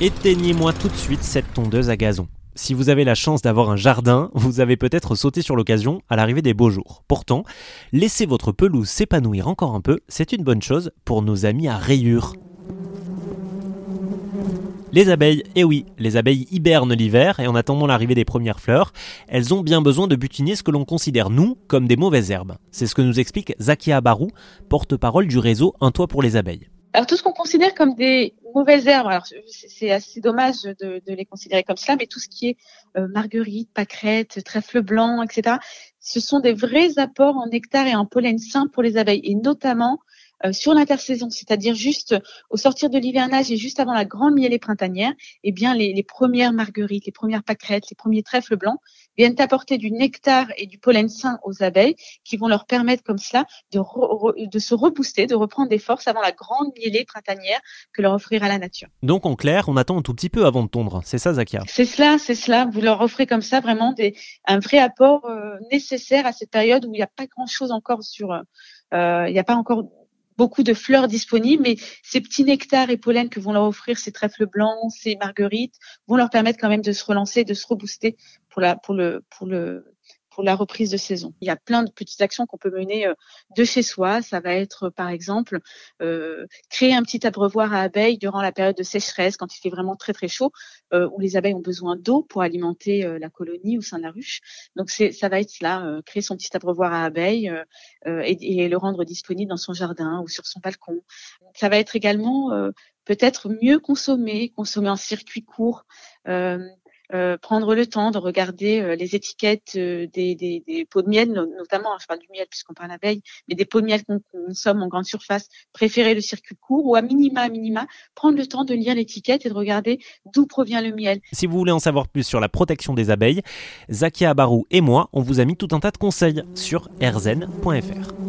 Éteignez-moi tout de suite cette tondeuse à gazon. Si vous avez la chance d'avoir un jardin, vous avez peut-être sauté sur l'occasion à l'arrivée des beaux jours. Pourtant, laissez votre pelouse s'épanouir encore un peu, c'est une bonne chose pour nos amis à rayures. Les abeilles, eh oui, les abeilles hibernent l'hiver et en attendant l'arrivée des premières fleurs, elles ont bien besoin de butiner ce que l'on considère, nous, comme des mauvaises herbes. C'est ce que nous explique Zakia Barou, porte-parole du réseau Un Toit pour les abeilles. Alors tout ce qu'on considère comme des mauvaises herbes, alors c'est assez dommage de, les considérer comme cela, mais tout ce qui est euh, marguerite, pâquerette, trèfle blanc, etc., ce sont des vrais apports en nectar et en pollen sain pour les abeilles, et notamment sur l'intersaison, c'est-à-dire juste au sortir de l'hivernage et juste avant la grande mielée printanière, eh bien les, premières marguerites, les premières pâquerettes, les premiers trèfles blancs viennent apporter du nectar et du pollen sain aux abeilles qui vont leur permettre comme cela de, de se rebooster, de reprendre des forces avant la grande mielée printanière que leur offrira la nature. Donc en clair, on attend un tout petit peu avant de tondre, c'est ça Zakia? C'est cela, c'est cela. Vous leur offrez comme ça vraiment des, un vrai apport euh, nécessaire à cette période où il n'y a pas grand-chose encore sur... Euh, il n'y a pas encore beaucoup de fleurs disponibles, mais ces petits nectars et pollens que vont leur offrir ces trèfles blancs, ces marguerites, vont leur permettre quand même de se relancer, de se rebooster pour la, pour le, pour le, pour la reprise de saison. Il y a plein de petites actions qu'on peut mener euh, de chez soi. Ça va être, par exemple, euh, créer un petit abreuvoir à abeilles durant la période de sécheresse, quand il fait vraiment très très chaud, euh, où les abeilles ont besoin d'eau pour alimenter la colonie au sein de la ruche. Donc ça va être cela, créer son petit abreuvoir à abeilles et, et, le rendre disponible dans son jardin ou sur son balcon. Ça va être également peut-être mieux consommer, consommer en circuit court. Euh, prendre le temps de regarder euh, les étiquettes euh, des, pots de miel, notamment, je parle du miel puisqu'on parle d'abeille, mais des pots de miel qu'on consomme en grande surface, préférer le circuit court ou à minima, à minima, prendre le temps de lire l'étiquette et de regarder d'où provient le miel. Si vous voulez en savoir plus sur la protection des abeilles, Zakia Barou et moi, on vous a mis tout un tas de conseils sur erzen.fr.